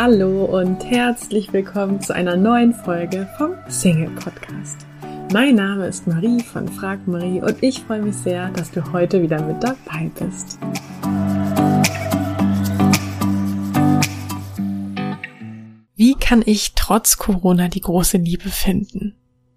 Hallo und herzlich willkommen zu einer neuen Folge vom Single Podcast. Mein Name ist Marie von Frag Marie und ich freue mich sehr, dass du heute wieder mit dabei bist. Wie kann ich trotz Corona die große Liebe finden?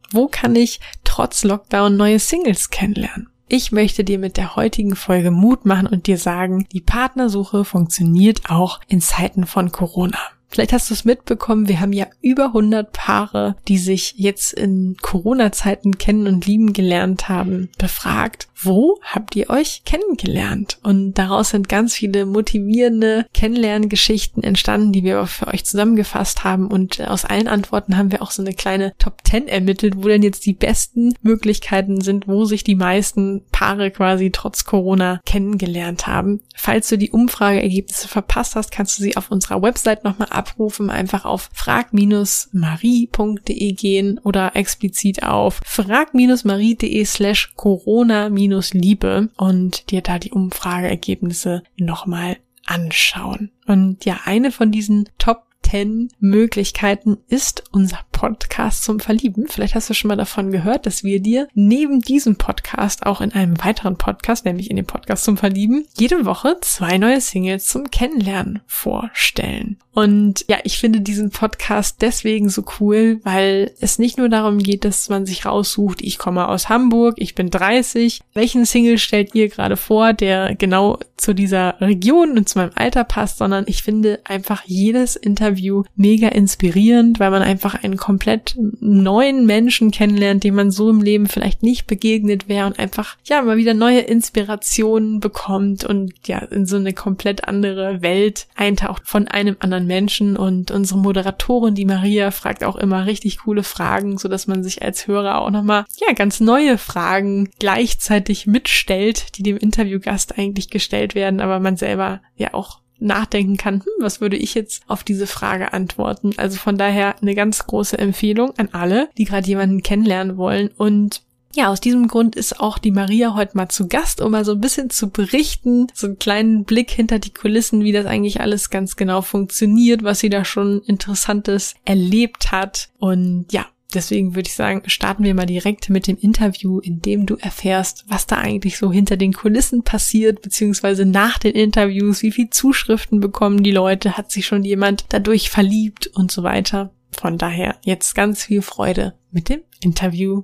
Wo kann ich trotz Lockdown neue Singles kennenlernen? Ich möchte dir mit der heutigen Folge Mut machen und dir sagen, die Partnersuche funktioniert auch in Zeiten von Corona. Vielleicht hast du es mitbekommen, wir haben ja über 100 Paare, die sich jetzt in Corona-Zeiten kennen und lieben gelernt haben, befragt. Wo habt ihr euch kennengelernt? Und daraus sind ganz viele motivierende Kennenlerngeschichten entstanden, die wir auch für euch zusammengefasst haben. Und aus allen Antworten haben wir auch so eine kleine Top 10 ermittelt, wo denn jetzt die besten Möglichkeiten sind, wo sich die meisten Paare quasi trotz Corona kennengelernt haben. Falls du die Umfrageergebnisse verpasst hast, kannst du sie auf unserer Website nochmal abrufen, einfach auf frag-marie.de gehen oder explizit auf frag-marie.de slash corona-liebe und dir da die Umfrageergebnisse nochmal anschauen. Und ja, eine von diesen Top 10 Möglichkeiten ist unser Podcast zum Verlieben. Vielleicht hast du schon mal davon gehört, dass wir dir neben diesem Podcast auch in einem weiteren Podcast, nämlich in dem Podcast zum Verlieben, jede Woche zwei neue Singles zum Kennenlernen vorstellen. Und ja, ich finde diesen Podcast deswegen so cool, weil es nicht nur darum geht, dass man sich raussucht, ich komme aus Hamburg, ich bin 30. Welchen Single stellt ihr gerade vor, der genau zu dieser Region und zu meinem Alter passt, sondern ich finde einfach jedes Interview mega inspirierend, weil man einfach einen komplett neuen Menschen kennenlernt, dem man so im Leben vielleicht nicht begegnet wäre und einfach, ja, mal wieder neue Inspirationen bekommt und ja, in so eine komplett andere Welt eintaucht von einem anderen Menschen. Und unsere Moderatorin, die Maria, fragt auch immer richtig coole Fragen, so dass man sich als Hörer auch nochmal, ja, ganz neue Fragen gleichzeitig mitstellt, die dem Interviewgast eigentlich gestellt werden, aber man selber ja auch nachdenken kann, hm, was würde ich jetzt auf diese Frage antworten? Also von daher eine ganz große Empfehlung an alle, die gerade jemanden kennenlernen wollen und ja, aus diesem Grund ist auch die Maria heute mal zu Gast, um mal so ein bisschen zu berichten, so einen kleinen Blick hinter die Kulissen, wie das eigentlich alles ganz genau funktioniert, was sie da schon Interessantes erlebt hat. Und ja, deswegen würde ich sagen, starten wir mal direkt mit dem Interview, in dem du erfährst, was da eigentlich so hinter den Kulissen passiert, beziehungsweise nach den Interviews, wie viel Zuschriften bekommen die Leute, hat sich schon jemand dadurch verliebt und so weiter. Von daher jetzt ganz viel Freude mit dem Interview.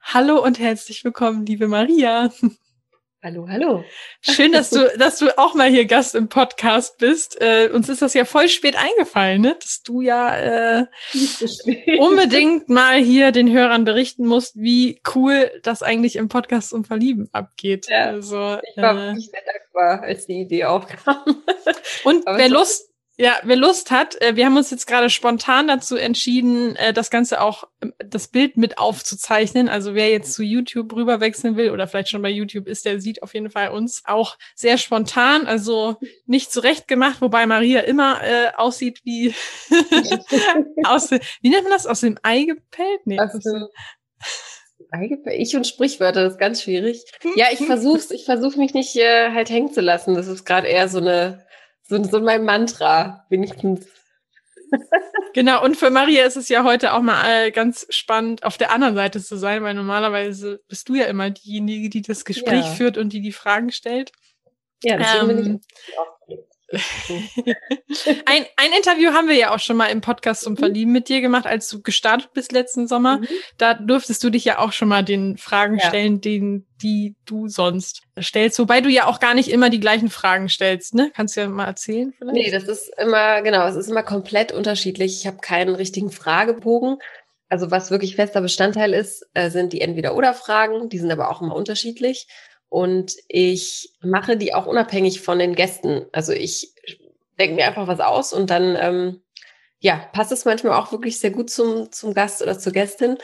Hallo und herzlich willkommen, liebe Maria. Hallo, hallo. Schön, dass du, dass du auch mal hier Gast im Podcast bist. Äh, uns ist das ja voll spät eingefallen, ne? dass du ja äh, unbedingt mal hier den Hörern berichten musst, wie cool das eigentlich im Podcast um Verlieben abgeht. Ja, also, ich war äh, wirklich sehr dankbar, als die Idee aufkam. Und wer Lust, ja, wer Lust hat, äh, wir haben uns jetzt gerade spontan dazu entschieden, äh, das Ganze auch, ähm, das Bild mit aufzuzeichnen. Also wer jetzt zu YouTube rüberwechseln will oder vielleicht schon bei YouTube ist, der sieht auf jeden Fall uns auch sehr spontan, also nicht zurecht gemacht, wobei Maria immer äh, aussieht wie aus, wie nennt man das? Aus dem Ei gepellt? Nee. Also, ich und Sprichwörter, das ist ganz schwierig. Ja, ich versuch's, ich versuche mich nicht äh, halt hängen zu lassen. Das ist gerade eher so eine so, so mein Mantra, wenigstens. genau, und für Maria ist es ja heute auch mal äh, ganz spannend, auf der anderen Seite zu sein, weil normalerweise bist du ja immer diejenige, die das Gespräch ja. führt und die die Fragen stellt. Ja, deswegen ähm, bin ich ähm, aufgeregt. ein, ein Interview haben wir ja auch schon mal im Podcast zum mhm. Verlieben mit dir gemacht, als du gestartet bist letzten Sommer. Mhm. Da durftest du dich ja auch schon mal den Fragen ja. stellen, den, die du sonst stellst. Wobei du ja auch gar nicht immer die gleichen Fragen stellst, ne? Kannst du ja mal erzählen vielleicht? Nee, das ist immer, genau, es ist immer komplett unterschiedlich. Ich habe keinen richtigen Fragebogen. Also was wirklich fester Bestandteil ist, äh, sind die Entweder-Oder-Fragen. Die sind aber auch immer unterschiedlich. Und ich mache die auch unabhängig von den Gästen. Also ich denke mir einfach was aus und dann ähm, ja, passt es manchmal auch wirklich sehr gut zum, zum Gast oder zur Gästin.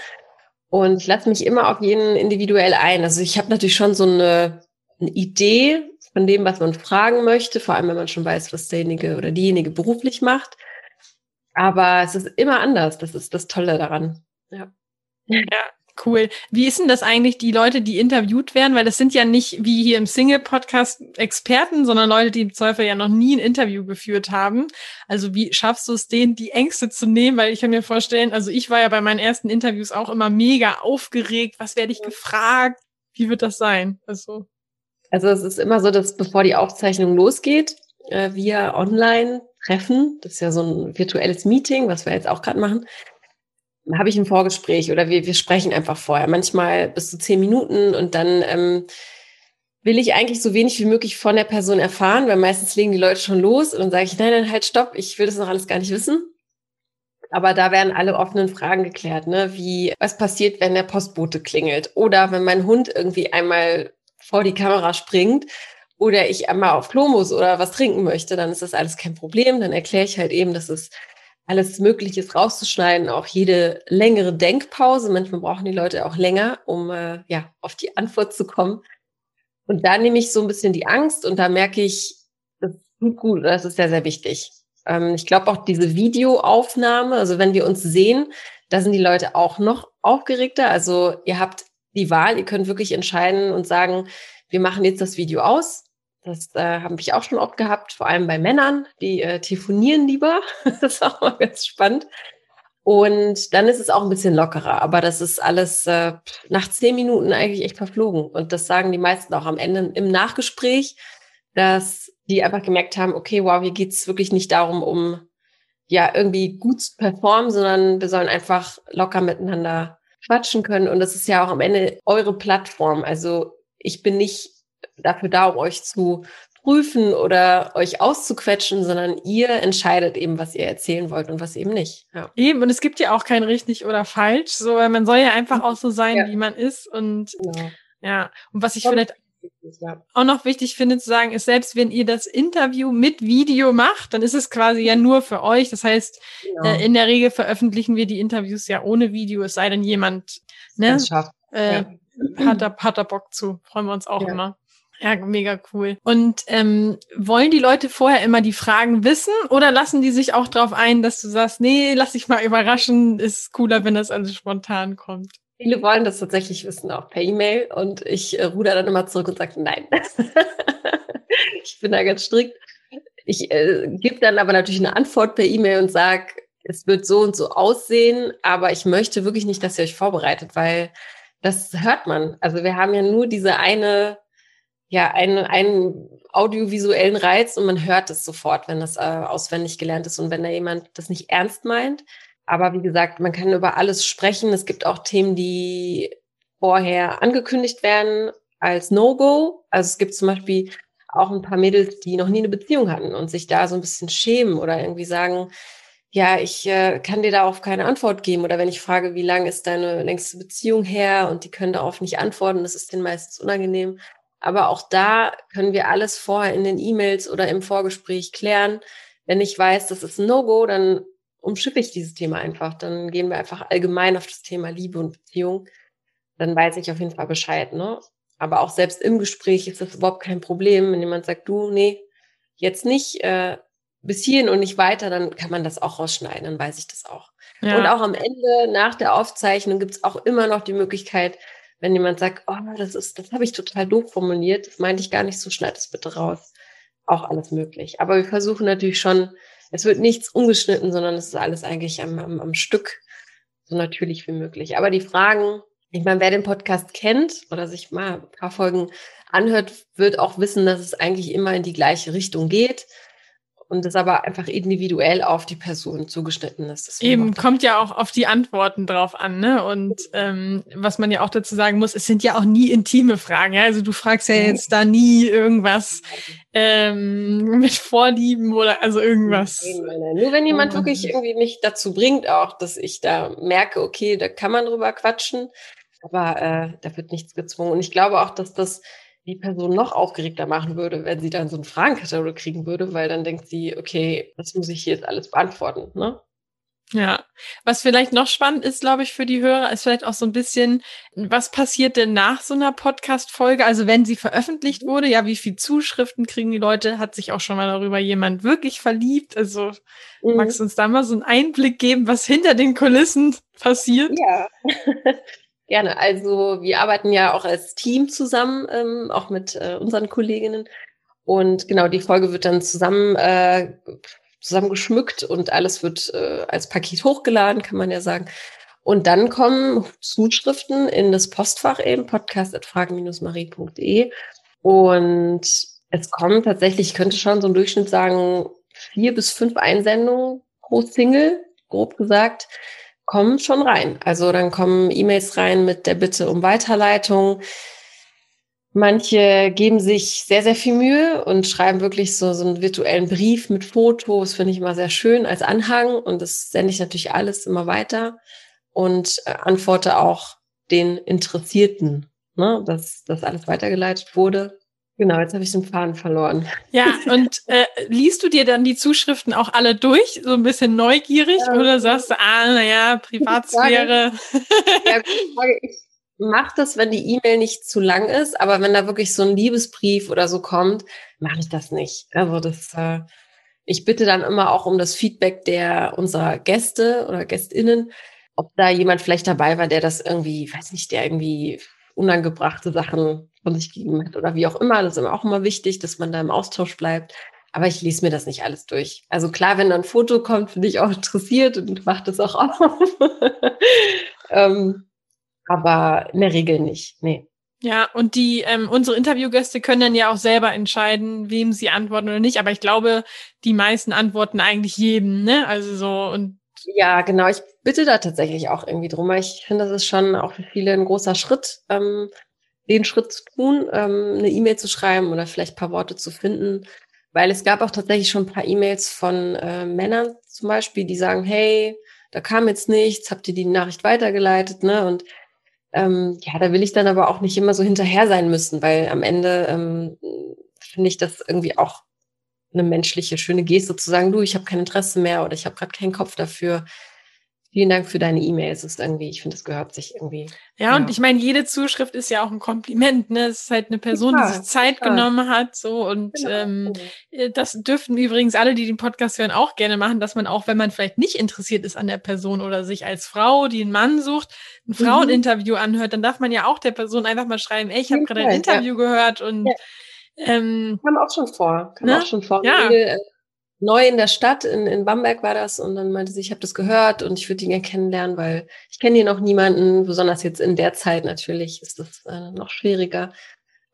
Und ich lasse mich immer auf jeden individuell ein. Also ich habe natürlich schon so eine, eine Idee von dem, was man fragen möchte, vor allem wenn man schon weiß, was derjenige oder diejenige beruflich macht. Aber es ist immer anders. Das ist das Tolle daran. Ja. Ja, Cool. Wie ist denn das eigentlich, die Leute, die interviewt werden? Weil das sind ja nicht wie hier im Single-Podcast Experten, sondern Leute, die im Zweifel ja noch nie ein Interview geführt haben. Also wie schaffst du es, denen die Ängste zu nehmen? Weil ich kann mir vorstellen, also ich war ja bei meinen ersten Interviews auch immer mega aufgeregt. Was werde ich gefragt? Wie wird das sein? Also. Also es ist immer so, dass bevor die Aufzeichnung losgeht, äh, wir online treffen. Das ist ja so ein virtuelles Meeting, was wir jetzt auch gerade machen habe ich ein Vorgespräch oder wir, wir sprechen einfach vorher, manchmal bis zu zehn Minuten und dann ähm, will ich eigentlich so wenig wie möglich von der Person erfahren, weil meistens legen die Leute schon los und dann sage ich, nein, nein, halt, stopp, ich will das noch alles gar nicht wissen. Aber da werden alle offenen Fragen geklärt, ne? Wie, was passiert, wenn der Postbote klingelt? Oder wenn mein Hund irgendwie einmal vor die Kamera springt oder ich einmal auf Klo muss oder was trinken möchte, dann ist das alles kein Problem. Dann erkläre ich halt eben, dass es alles Mögliche rauszuschneiden, auch jede längere Denkpause. Manchmal brauchen die Leute auch länger, um äh, ja auf die Antwort zu kommen. Und da nehme ich so ein bisschen die Angst und da merke ich, das tut gut, das ist sehr, sehr wichtig. Ähm, ich glaube auch diese Videoaufnahme, also wenn wir uns sehen, da sind die Leute auch noch aufgeregter. Also ihr habt die Wahl, ihr könnt wirklich entscheiden und sagen, wir machen jetzt das Video aus das äh, habe ich auch schon oft gehabt, vor allem bei Männern, die äh, telefonieren lieber. das ist auch mal ganz spannend. Und dann ist es auch ein bisschen lockerer, aber das ist alles äh, nach zehn Minuten eigentlich echt verflogen. Und das sagen die meisten auch am Ende im Nachgespräch, dass die einfach gemerkt haben, okay, wow, hier geht's wirklich nicht darum, um ja irgendwie gut zu performen, sondern wir sollen einfach locker miteinander quatschen können. Und das ist ja auch am Ende eure Plattform. Also ich bin nicht dafür da, um euch zu prüfen oder euch auszuquetschen, sondern ihr entscheidet eben, was ihr erzählen wollt und was eben nicht. Ja. Eben, und es gibt ja auch kein richtig oder falsch, so, weil man soll ja einfach auch so sein, ja. wie man ist und genau. ja, und was ich vielleicht ja. auch noch wichtig finde zu sagen, ist, selbst wenn ihr das Interview mit Video macht, dann ist es quasi ja nur für euch. Das heißt, genau. äh, in der Regel veröffentlichen wir die Interviews ja ohne Video, es sei denn jemand ne, äh, ja. hat, da, hat da Bock zu. Freuen wir uns auch ja. immer. Ja, mega cool. Und ähm, wollen die Leute vorher immer die Fragen wissen oder lassen die sich auch darauf ein, dass du sagst, nee, lass dich mal überraschen, ist cooler, wenn das alles spontan kommt? Viele wollen das tatsächlich wissen, auch per E-Mail. Und ich äh, ruder dann immer zurück und sage, nein. ich bin da ganz strikt. Ich äh, gebe dann aber natürlich eine Antwort per E-Mail und sage, es wird so und so aussehen, aber ich möchte wirklich nicht, dass ihr euch vorbereitet, weil das hört man. Also wir haben ja nur diese eine ja einen, einen audiovisuellen Reiz und man hört es sofort, wenn das äh, auswendig gelernt ist und wenn da jemand das nicht ernst meint. Aber wie gesagt, man kann über alles sprechen. Es gibt auch Themen, die vorher angekündigt werden als No-Go. Also es gibt zum Beispiel auch ein paar Mädels, die noch nie eine Beziehung hatten und sich da so ein bisschen schämen oder irgendwie sagen, ja, ich äh, kann dir darauf keine Antwort geben. Oder wenn ich frage, wie lang ist deine längste Beziehung her und die können darauf nicht antworten, das ist denen meistens unangenehm. Aber auch da können wir alles vorher in den E-Mails oder im Vorgespräch klären. Wenn ich weiß, das ist ein No-Go, dann umschippe ich dieses Thema einfach. Dann gehen wir einfach allgemein auf das Thema Liebe und Beziehung. Dann weiß ich auf jeden Fall Bescheid, ne? Aber auch selbst im Gespräch ist das überhaupt kein Problem. Wenn jemand sagt, du, nee, jetzt nicht, äh, bis hierhin und nicht weiter, dann kann man das auch rausschneiden, dann weiß ich das auch. Ja. Und auch am Ende, nach der Aufzeichnung, gibt's auch immer noch die Möglichkeit, wenn jemand sagt, oh, das ist, das habe ich total doof formuliert, das meinte ich gar nicht so, schneid es bitte raus. Auch alles möglich. Aber wir versuchen natürlich schon, es wird nichts ungeschnitten, sondern es ist alles eigentlich am, am, am Stück so natürlich wie möglich. Aber die Fragen, ich meine, wer den Podcast kennt oder sich mal ein paar Folgen anhört, wird auch wissen, dass es eigentlich immer in die gleiche Richtung geht und das aber einfach individuell auf die Person zugeschnitten ist. Das Eben, kommt ja auch auf die Antworten drauf an, ne? Und ähm, was man ja auch dazu sagen muss, es sind ja auch nie intime Fragen. Ja? Also du fragst ja jetzt da nie irgendwas ähm, mit Vorlieben oder also irgendwas. Nein. Nur wenn jemand wirklich irgendwie mich dazu bringt, auch, dass ich da merke, okay, da kann man drüber quatschen, aber äh, da wird nichts gezwungen. Und ich glaube auch, dass das die Person noch aufgeregter machen würde, wenn sie dann so einen Fragenkatalog kriegen würde, weil dann denkt sie, okay, das muss ich jetzt alles beantworten, ne? Ja, was vielleicht noch spannend ist, glaube ich, für die Hörer, ist vielleicht auch so ein bisschen, was passiert denn nach so einer Podcast-Folge? Also wenn sie veröffentlicht wurde, ja, wie viel Zuschriften kriegen die Leute? Hat sich auch schon mal darüber jemand wirklich verliebt? Also mhm. magst du uns da mal so einen Einblick geben, was hinter den Kulissen passiert? Ja. Gerne. Also wir arbeiten ja auch als Team zusammen, ähm, auch mit äh, unseren Kolleginnen. Und genau, die Folge wird dann zusammen äh, zusammengeschmückt und alles wird äh, als Paket hochgeladen, kann man ja sagen. Und dann kommen Zuschriften in das Postfach eben, podcast.fragen-marie.de. Und es kommen tatsächlich, ich könnte schon so im Durchschnitt sagen, vier bis fünf Einsendungen pro Single, grob gesagt, kommen schon rein. Also dann kommen E-Mails rein mit der Bitte um Weiterleitung. Manche geben sich sehr, sehr viel Mühe und schreiben wirklich so, so einen virtuellen Brief mit Fotos, finde ich immer sehr schön als Anhang. Und das sende ich natürlich alles immer weiter und äh, antworte auch den Interessierten, ne, dass das alles weitergeleitet wurde. Genau, jetzt habe ich den Faden verloren. Ja, und äh, liest du dir dann die Zuschriften auch alle durch, so ein bisschen neugierig, ähm, oder sagst du, ah, naja, Privatsphäre? ja, ich mache das, wenn die E-Mail nicht zu lang ist, aber wenn da wirklich so ein Liebesbrief oder so kommt, mache ich das nicht. Also das, äh, ich bitte dann immer auch um das Feedback der unserer Gäste oder Gästinnen, ob da jemand vielleicht dabei war, der das irgendwie, weiß nicht, der irgendwie unangebrachte Sachen von sich gegeben hat oder wie auch immer. Das ist auch immer wichtig, dass man da im Austausch bleibt. Aber ich lese mir das nicht alles durch. Also klar, wenn da ein Foto kommt, bin ich auch interessiert und mache das auch auf. ähm, aber in der Regel nicht. Nee. Ja, und die ähm, unsere Interviewgäste können dann ja auch selber entscheiden, wem sie antworten oder nicht. Aber ich glaube, die meisten antworten eigentlich jedem, ne? Also so und ja, genau. Ich bitte da tatsächlich auch irgendwie drum. Ich finde, das ist schon auch für viele ein großer Schritt, ähm, den Schritt zu tun, ähm, eine E-Mail zu schreiben oder vielleicht paar Worte zu finden. Weil es gab auch tatsächlich schon ein paar E-Mails von äh, Männern zum Beispiel, die sagen, hey, da kam jetzt nichts, habt ihr die Nachricht weitergeleitet, ne? Und ähm, ja, da will ich dann aber auch nicht immer so hinterher sein müssen, weil am Ende ähm, finde ich das irgendwie auch eine menschliche, schöne Geste zu sagen, du, ich habe kein Interesse mehr oder ich habe gerade keinen Kopf dafür. Vielen Dank für deine E-Mails. Ist irgendwie, ich finde, es gehört sich irgendwie. Ja, ja, und ich meine, jede Zuschrift ist ja auch ein Kompliment. Ne, es ist halt eine Person, ja, die sich Zeit ja. genommen hat, so und genau. ähm, genau. das dürften übrigens alle, die den Podcast hören, auch gerne machen, dass man auch, wenn man vielleicht nicht interessiert ist an der Person oder sich als Frau, die einen Mann sucht, ein mhm. Fraueninterview anhört, dann darf man ja auch der Person einfach mal schreiben, ey, ich habe gerade ein Interview gehört und ähm, kam auch schon vor, kam ne? auch schon vor. Ja. Äh, neu in der Stadt, in, in Bamberg war das, und dann meinte sie, ich habe das gehört und ich würde ihn gerne kennenlernen, weil ich kenne hier noch niemanden, besonders jetzt in der Zeit natürlich ist das äh, noch schwieriger.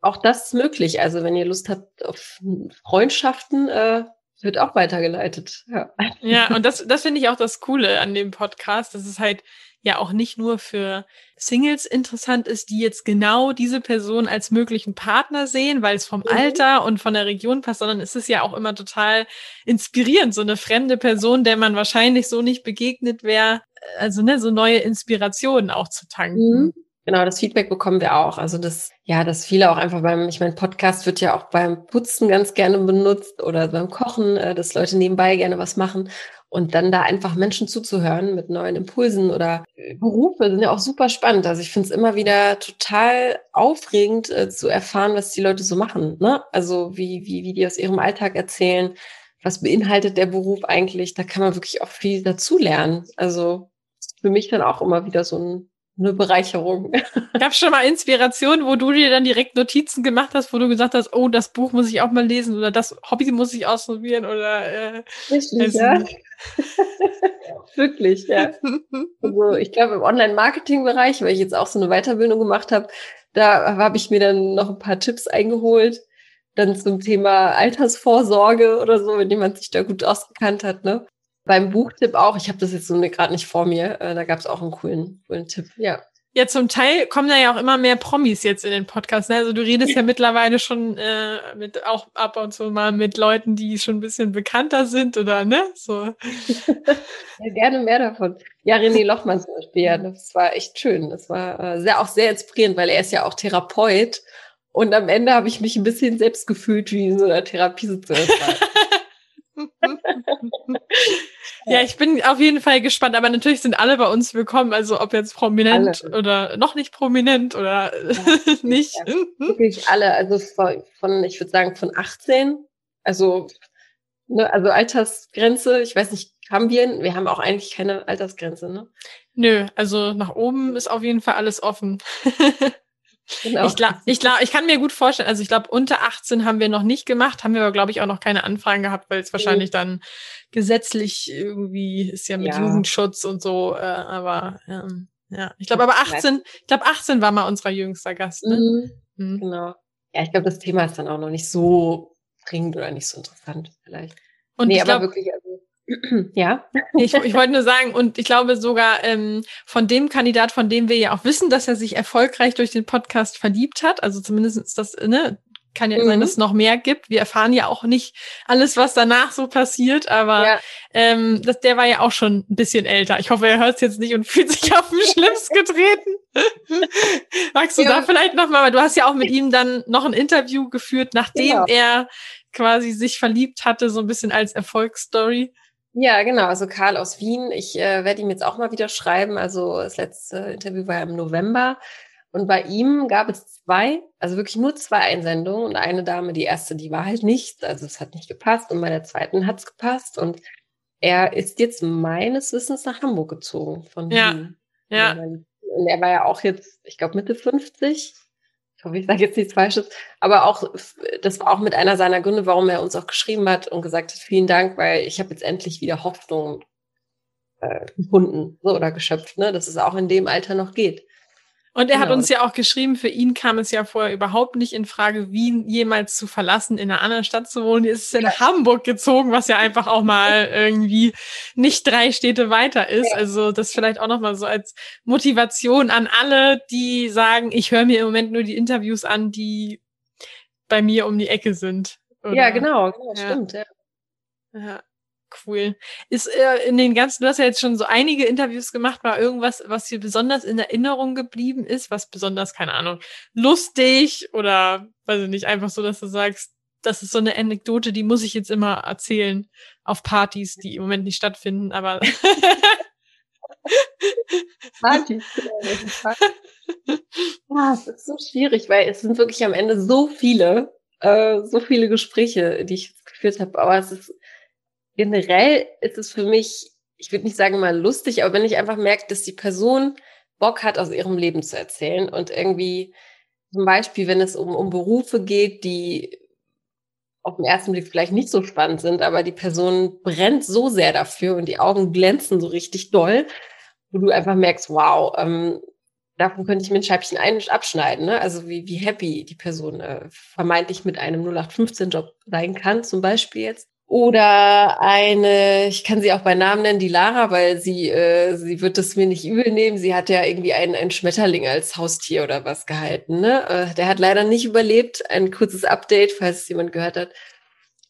Auch das ist möglich. Also wenn ihr Lust habt auf Freundschaften, äh, wird auch weitergeleitet. Ja, ja und das, das finde ich auch das Coole an dem Podcast. Das ist halt ja auch nicht nur für Singles interessant ist, die jetzt genau diese Person als möglichen Partner sehen, weil es vom mhm. Alter und von der Region passt, sondern es ist ja auch immer total inspirierend, so eine fremde Person, der man wahrscheinlich so nicht begegnet wäre, also ne, so neue Inspirationen auch zu tanken. Mhm. Genau, das Feedback bekommen wir auch. Also das, ja, dass viele auch einfach beim, ich meine, Podcast wird ja auch beim Putzen ganz gerne benutzt oder beim Kochen, äh, dass Leute nebenbei gerne was machen. Und dann da einfach Menschen zuzuhören mit neuen Impulsen oder Berufe sind ja auch super spannend. Also ich finde es immer wieder total aufregend äh, zu erfahren, was die Leute so machen. Ne? Also wie, wie, wie die aus ihrem Alltag erzählen, was beinhaltet der Beruf eigentlich. Da kann man wirklich auch viel dazu lernen. Also für mich dann auch immer wieder so ein eine Bereicherung. Gab schon mal Inspiration, wo du dir dann direkt Notizen gemacht hast, wo du gesagt hast, oh, das Buch muss ich auch mal lesen oder das Hobby muss ich ausprobieren oder äh, Richtig, ja. Wirklich, ja. Also ich glaube im Online-Marketing-Bereich, weil ich jetzt auch so eine Weiterbildung gemacht habe, da habe ich mir dann noch ein paar Tipps eingeholt. Dann zum Thema Altersvorsorge oder so, wenn jemand sich da gut ausgekannt hat, ne? Beim Buchtipp auch, ich habe das jetzt so gerade nicht vor mir, äh, da gab es auch einen coolen, coolen Tipp, ja. Ja, zum Teil kommen da ja auch immer mehr Promis jetzt in den Podcast. Ne? Also du redest ja mittlerweile schon äh, mit auch ab und zu mal mit Leuten, die schon ein bisschen bekannter sind oder ne? So. ja, gerne mehr davon. Ja, René Lochmann zum Beispiel, ja, das war echt schön. Das war äh, sehr auch sehr inspirierend, weil er ist ja auch Therapeut. Und am Ende habe ich mich ein bisschen selbst gefühlt wie in so einer Therapiesitzung. ja, ich bin auf jeden Fall gespannt, aber natürlich sind alle bei uns willkommen, also ob jetzt prominent alle. oder noch nicht prominent oder ja, nicht. Ja, wirklich alle, also von, ich würde sagen, von 18, also, ne, also Altersgrenze, ich weiß nicht, haben wir, wir haben auch eigentlich keine Altersgrenze, ne? Nö, also nach oben ist auf jeden Fall alles offen. Genau. Ich glaube, ich, glaub, ich kann mir gut vorstellen, also ich glaube, unter 18 haben wir noch nicht gemacht, haben wir aber, glaube ich, auch noch keine Anfragen gehabt, weil es wahrscheinlich dann gesetzlich irgendwie ist ja mit ja. Jugendschutz und so, äh, aber ähm, ja, ich glaube, aber 18, ich glaube, 18 war mal unser jüngster Gast, ne? Mhm. Mhm. Genau. Ja, ich glaube, das Thema ist dann auch noch nicht so dringend oder nicht so interessant vielleicht. Und nee, aber glaub, wirklich, also ja. Ich, ich wollte nur sagen, und ich glaube sogar ähm, von dem Kandidat, von dem wir ja auch wissen, dass er sich erfolgreich durch den Podcast verliebt hat, also zumindest ist das, ne, kann ja mhm. sein, dass es noch mehr gibt. Wir erfahren ja auch nicht alles, was danach so passiert, aber ja. ähm, das, der war ja auch schon ein bisschen älter. Ich hoffe, er hört es jetzt nicht und fühlt sich auf den Schlips getreten. Magst du ja. da vielleicht nochmal, weil du hast ja auch mit ihm dann noch ein Interview geführt, nachdem genau. er quasi sich verliebt hatte, so ein bisschen als Erfolgsstory. Ja, genau. Also Karl aus Wien. Ich äh, werde ihm jetzt auch mal wieder schreiben. Also das letzte Interview war ja im November. Und bei ihm gab es zwei, also wirklich nur zwei Einsendungen. Und eine Dame, die erste, die war halt nicht. Also es hat nicht gepasst. Und bei der zweiten hat es gepasst. Und er ist jetzt meines Wissens nach Hamburg gezogen von ja. Wien. Ja. Und er war ja auch jetzt, ich glaube, Mitte 50 ich hoffe, ich sage jetzt nichts Falsches, aber auch, das war auch mit einer seiner Gründe, warum er uns auch geschrieben hat und gesagt hat, vielen Dank, weil ich habe jetzt endlich wieder Hoffnung äh, gefunden so, oder geschöpft, ne, dass es auch in dem Alter noch geht. Und er genau. hat uns ja auch geschrieben, für ihn kam es ja vorher überhaupt nicht in Frage, Wien jemals zu verlassen, in einer anderen Stadt zu wohnen. Er ist ja nach Hamburg gezogen, was ja einfach auch mal irgendwie nicht drei Städte weiter ist. Ja. Also das vielleicht auch nochmal so als Motivation an alle, die sagen, ich höre mir im Moment nur die Interviews an, die bei mir um die Ecke sind. Oder? Ja, genau, genau ja. stimmt. Ja. Ja. Cool. Ist äh, in den ganzen, du hast ja jetzt schon so einige Interviews gemacht, war irgendwas, was dir besonders in Erinnerung geblieben ist, was besonders, keine Ahnung, lustig oder, weiß ich nicht, einfach so, dass du sagst, das ist so eine Anekdote, die muss ich jetzt immer erzählen auf Partys, die im Moment nicht stattfinden, aber. Partys, genau. Ah, es ist so schwierig, weil es sind wirklich am Ende so viele, äh, so viele Gespräche, die ich geführt habe, aber es ist generell ist es für mich, ich würde nicht sagen mal lustig, aber wenn ich einfach merke, dass die Person Bock hat, aus ihrem Leben zu erzählen und irgendwie zum Beispiel, wenn es um, um Berufe geht, die auf den ersten Blick vielleicht nicht so spannend sind, aber die Person brennt so sehr dafür und die Augen glänzen so richtig doll, wo du einfach merkst, wow, ähm, davon könnte ich mir ein Scheibchen ein abschneiden. Ne? Also wie, wie happy die Person äh, vermeintlich mit einem 0815-Job sein kann, zum Beispiel jetzt. Oder eine, ich kann sie auch bei Namen nennen, die Lara, weil sie, äh, sie wird das mir nicht übel nehmen. Sie hat ja irgendwie einen, einen Schmetterling als Haustier oder was gehalten. Ne? Äh, der hat leider nicht überlebt. Ein kurzes Update, falls es jemand gehört hat.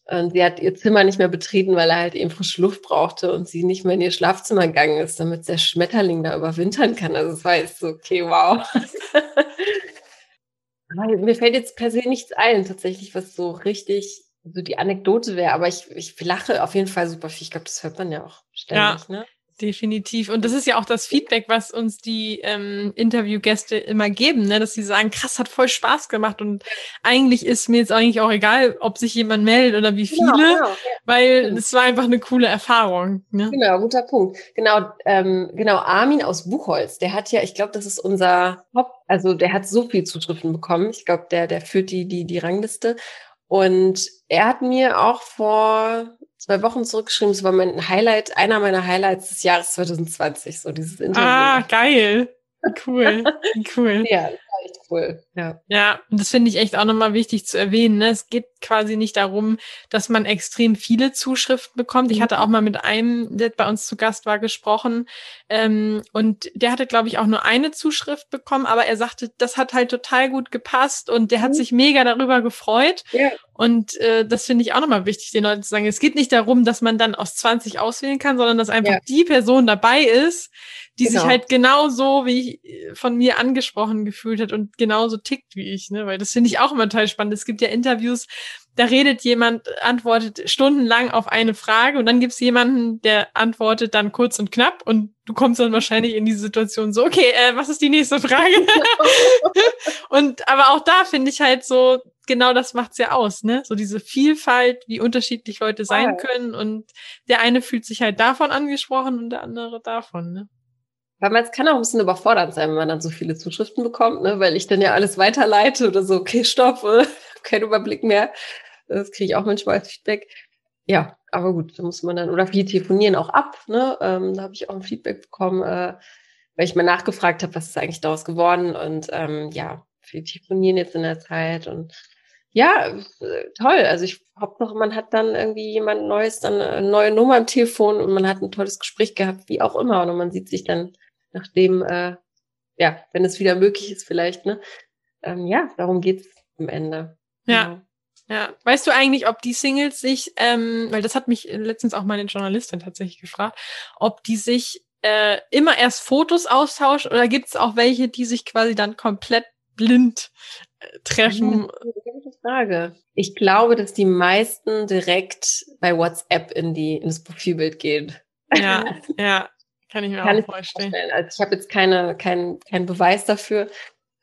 Und sie hat ihr Zimmer nicht mehr betreten, weil er halt eben frische Luft brauchte und sie nicht mehr in ihr Schlafzimmer gegangen ist, damit der Schmetterling da überwintern kann. Also es war jetzt so, okay, wow. mir fällt jetzt per se nichts ein, tatsächlich, was so richtig so die Anekdote wäre, aber ich, ich lache auf jeden Fall super viel. Ich glaube, das hört man ja auch ständig, ja. ne? Definitiv. Und das ist ja auch das Feedback, was uns die ähm, Interviewgäste immer geben, ne? dass sie sagen, krass, hat voll Spaß gemacht und eigentlich ist mir jetzt eigentlich auch egal, ob sich jemand meldet oder wie genau, viele, genau, genau. weil es war einfach eine coole Erfahrung. Ne? Genau, guter Punkt. Genau, ähm, genau, Armin aus Buchholz, der hat ja, ich glaube, das ist unser Top, also der hat so viel Zuschriften bekommen. Ich glaube, der, der führt die, die, die Rangliste. Und er hat mir auch vor zwei Wochen zurückgeschrieben, es war mein Highlight, einer meiner Highlights des Jahres 2020, so dieses Interview. Ah, geil. Cool, cool. ja, echt cool. Ja, ja und das finde ich echt auch nochmal wichtig zu erwähnen. Ne? Es geht quasi nicht darum, dass man extrem viele Zuschriften bekommt. Ich mhm. hatte auch mal mit einem, der bei uns zu Gast war, gesprochen. Ähm, und der hatte, glaube ich, auch nur eine Zuschrift bekommen, aber er sagte, das hat halt total gut gepasst und der hat mhm. sich mega darüber gefreut. Ja. Und äh, das finde ich auch nochmal wichtig, den Leuten zu sagen. Es geht nicht darum, dass man dann aus 20 auswählen kann, sondern dass einfach ja. die Person dabei ist, die genau. sich halt genauso wie ich von mir angesprochen gefühlt hat und genauso tickt wie ich, ne? Weil das finde ich auch immer total spannend. Es gibt ja Interviews, da redet jemand, antwortet stundenlang auf eine Frage und dann gibt es jemanden, der antwortet dann kurz und knapp und du kommst dann wahrscheinlich in diese Situation so, okay, äh, was ist die nächste Frage? und aber auch da finde ich halt so, genau das macht's ja aus, ne? So diese Vielfalt, wie unterschiedlich Leute sein können und der eine fühlt sich halt davon angesprochen und der andere davon, ne? Weil man kann auch ein bisschen überfordert sein, wenn man dann so viele Zuschriften bekommt, ne? weil ich dann ja alles weiterleite oder so, okay, stopp, kein Überblick mehr. Das kriege ich auch manchmal als Feedback. Ja, aber gut, da muss man dann, oder viele telefonieren auch ab, ne? Ähm, da habe ich auch ein Feedback bekommen, äh, weil ich mal nachgefragt habe, was ist eigentlich daraus geworden und ähm, ja, viele telefonieren jetzt in der Zeit und ja, äh, toll. Also ich noch, man hat dann irgendwie jemand Neues, dann eine neue Nummer im Telefon und man hat ein tolles Gespräch gehabt, wie auch immer. Und man sieht sich dann nachdem, äh, ja, wenn es wieder möglich ist, vielleicht, ne? Ähm, ja, darum geht's am Ende. Ja. Genau. Ja, weißt du eigentlich, ob die Singles sich, ähm, weil das hat mich letztens auch meine Journalistin tatsächlich gefragt, ob die sich äh, immer erst Fotos austauschen oder gibt es auch welche, die sich quasi dann komplett blind äh, treffen? Gute Frage. Ich glaube, dass die meisten direkt bei WhatsApp in die ins Profilbild gehen. Ja, ja, kann ich mir kann auch ich vorstellen. vorstellen. Also ich habe jetzt keine keinen keinen Beweis dafür,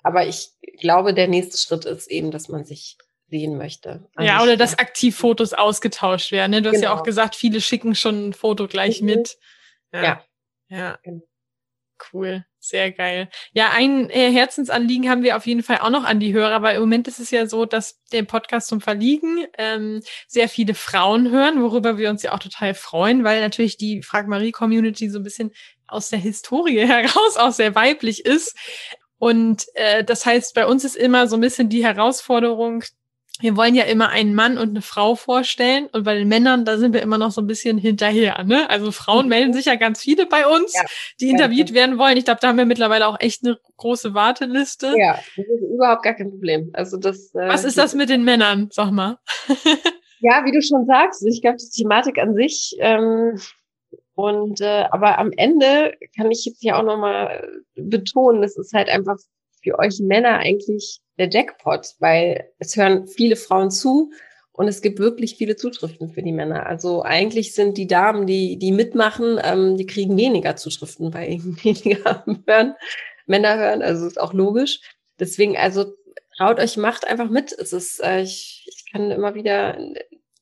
aber ich glaube, der nächste Schritt ist eben, dass man sich sehen möchte. Ja, oder dass aktiv Fotos ausgetauscht werden. Ne? Du genau. hast ja auch genau. gesagt, viele schicken schon ein Foto gleich mhm. mit. Ja. Ja. ja. Cool, sehr geil. Ja, ein äh, Herzensanliegen haben wir auf jeden Fall auch noch an die Hörer, weil im Moment ist es ja so, dass der Podcast zum Verliegen ähm, sehr viele Frauen hören, worüber wir uns ja auch total freuen, weil natürlich die Frag Marie Community so ein bisschen aus der Historie heraus auch sehr weiblich ist. Und äh, das heißt, bei uns ist immer so ein bisschen die Herausforderung, wir wollen ja immer einen Mann und eine Frau vorstellen und bei den Männern, da sind wir immer noch so ein bisschen hinterher. Ne? Also Frauen mhm. melden sich ja ganz viele bei uns, ja. die interviewt werden wollen. Ich glaube, da haben wir mittlerweile auch echt eine große Warteliste. Ja, das ist überhaupt gar kein Problem. Also das. Äh, Was ist das mit den Männern? Sag mal. ja, wie du schon sagst, ich glaube, die Thematik an sich. Ähm, und äh, aber am Ende kann ich jetzt ja auch nochmal betonen, das ist halt einfach für euch Männer eigentlich der Jackpot, weil es hören viele Frauen zu und es gibt wirklich viele Zuschriften für die Männer. Also eigentlich sind die Damen, die, die mitmachen, ähm, die kriegen weniger Zuschriften, weil weniger hören, Männer hören. Also ist auch logisch. Deswegen, also traut euch, macht einfach mit. Es ist, äh, ich, ich kann immer wieder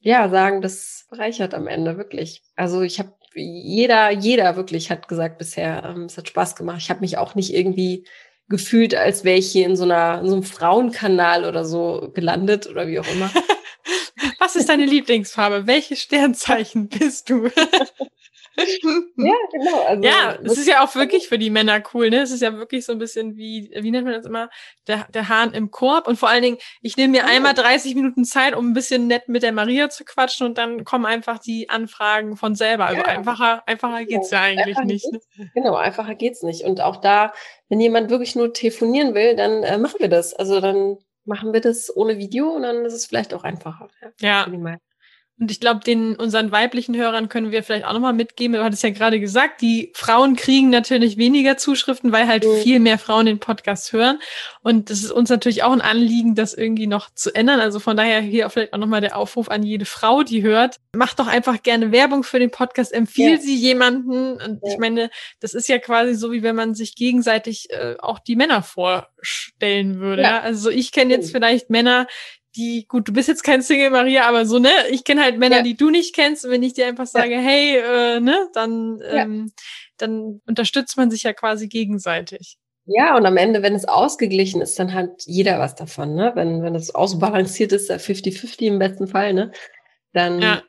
ja sagen, das bereichert am Ende wirklich. Also ich habe jeder, jeder wirklich hat gesagt bisher, ähm, es hat Spaß gemacht. Ich habe mich auch nicht irgendwie gefühlt, als wäre ich hier in so einer in so einem Frauenkanal oder so gelandet oder wie auch immer. Was ist deine Lieblingsfarbe? Welche Sternzeichen bist du? ja, genau. Also, ja, es ist ja auch wirklich für die Männer cool, ne? Es ist ja wirklich so ein bisschen wie, wie nennt man das immer? Der, der Hahn im Korb. Und vor allen Dingen, ich nehme mir einmal 30 Minuten Zeit, um ein bisschen nett mit der Maria zu quatschen und dann kommen einfach die Anfragen von selber. Also ja. einfacher, einfacher geht's ja, ja eigentlich nicht. Ne? Genau, einfacher geht's nicht. Und auch da, wenn jemand wirklich nur telefonieren will, dann äh, machen wir das. Also dann machen wir das ohne Video und dann ist es vielleicht auch einfacher. Ja. ja. Und ich glaube, den unseren weiblichen Hörern können wir vielleicht auch nochmal mitgeben. Du hattest ja gerade gesagt, die Frauen kriegen natürlich weniger Zuschriften, weil halt mhm. viel mehr Frauen den Podcast hören. Und das ist uns natürlich auch ein Anliegen, das irgendwie noch zu ändern. Also von daher hier vielleicht auch nochmal der Aufruf an jede Frau, die hört. Macht doch einfach gerne Werbung für den Podcast, empfiehlt ja. sie jemanden. Und ja. ich meine, das ist ja quasi so, wie wenn man sich gegenseitig äh, auch die Männer vorstellen würde. Ja. Also ich kenne jetzt vielleicht Männer, die, gut, du bist jetzt kein Single Maria, aber so, ne, ich kenne halt Männer, ja. die du nicht kennst, und wenn ich dir einfach sage, ja. hey, äh, ne, dann, ähm, dann unterstützt man sich ja quasi gegenseitig. Ja, und am Ende, wenn es ausgeglichen ist, dann hat jeder was davon, ne? Wenn, wenn es ausbalanciert ist, 50-50 im besten Fall, ne? Dann ja.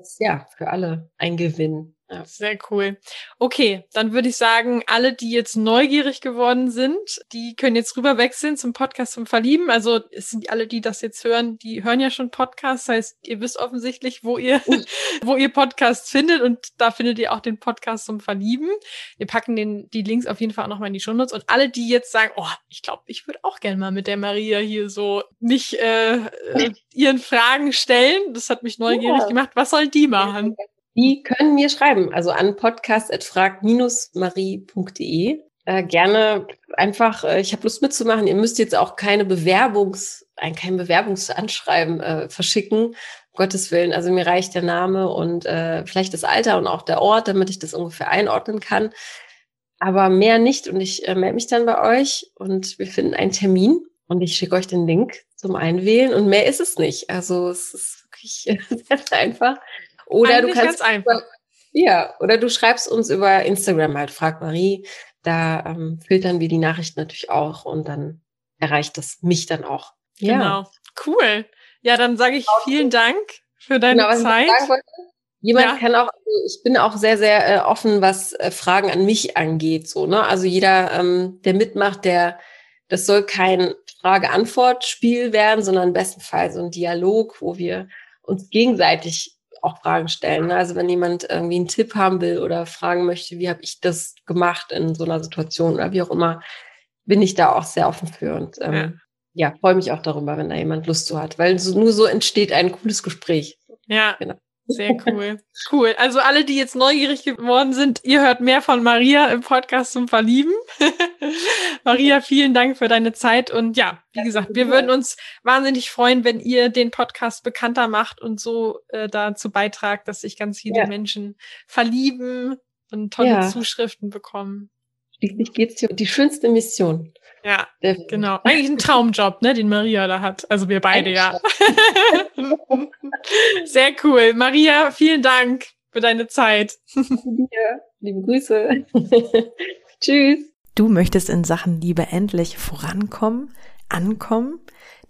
ist ja für alle ein Gewinn. Ja. Sehr cool. Okay, dann würde ich sagen, alle, die jetzt neugierig geworden sind, die können jetzt rüber wechseln zum Podcast zum Verlieben. Also es sind alle, die das jetzt hören, die hören ja schon Podcasts. Das heißt, ihr wisst offensichtlich, wo ihr, wo ihr Podcasts findet und da findet ihr auch den Podcast zum Verlieben. Wir packen den, die Links auf jeden Fall auch nochmal in die Shownotes. Und alle, die jetzt sagen, oh, ich glaube, ich würde auch gerne mal mit der Maria hier so nicht äh, ihren Fragen stellen. Das hat mich neugierig ja. gemacht. Was sollen die machen? Die können mir schreiben, also an podcast.frag-marie.de. Äh, gerne einfach, äh, ich habe Lust mitzumachen. Ihr müsst jetzt auch keine Bewerbungs, ein kein Bewerbungsanschreiben äh, verschicken. Um Gottes Willen, also mir reicht der Name und äh, vielleicht das Alter und auch der Ort, damit ich das ungefähr einordnen kann. Aber mehr nicht und ich äh, melde mich dann bei euch und wir finden einen Termin und ich schicke euch den Link zum Einwählen und mehr ist es nicht. Also es ist wirklich sehr einfach. Oder Eigentlich du kannst ganz einfach. Ja, oder du schreibst uns über Instagram halt, frag Marie. Da ähm, filtern wir die Nachrichten natürlich auch und dann erreicht das mich dann auch. Ja. Genau. Cool. Ja, dann sage ich vielen Dank für deine genau, Zeit. Jemand ja. kann auch, also ich bin auch sehr, sehr äh, offen, was äh, Fragen an mich angeht. So, ne? Also jeder, ähm, der mitmacht, der, das soll kein Frage-Antwort-Spiel werden, sondern im besten Fall so ein Dialog, wo wir uns gegenseitig auch Fragen stellen. Ne? Also wenn jemand irgendwie einen Tipp haben will oder fragen möchte, wie habe ich das gemacht in so einer Situation oder wie auch immer, bin ich da auch sehr offen für und ähm, ja, ja freue mich auch darüber, wenn da jemand Lust zu hat, weil so, nur so entsteht ein cooles Gespräch. Ja, genau. Sehr cool. Cool. Also alle, die jetzt neugierig geworden sind, ihr hört mehr von Maria im Podcast zum Verlieben. Maria, vielen Dank für deine Zeit. Und ja, wie gesagt, wir würden uns wahnsinnig freuen, wenn ihr den Podcast bekannter macht und so äh, dazu beitragt, dass sich ganz viele ja. Menschen verlieben und tolle ja. Zuschriften bekommen. Schließlich geht es hier um die schönste Mission. Ja, genau. Eigentlich ein Traumjob, ne, den Maria da hat. Also wir beide, ja. Sehr cool. Maria, vielen Dank für deine Zeit. Ja, liebe Grüße. Tschüss. Du möchtest in Sachen Liebe endlich vorankommen, ankommen?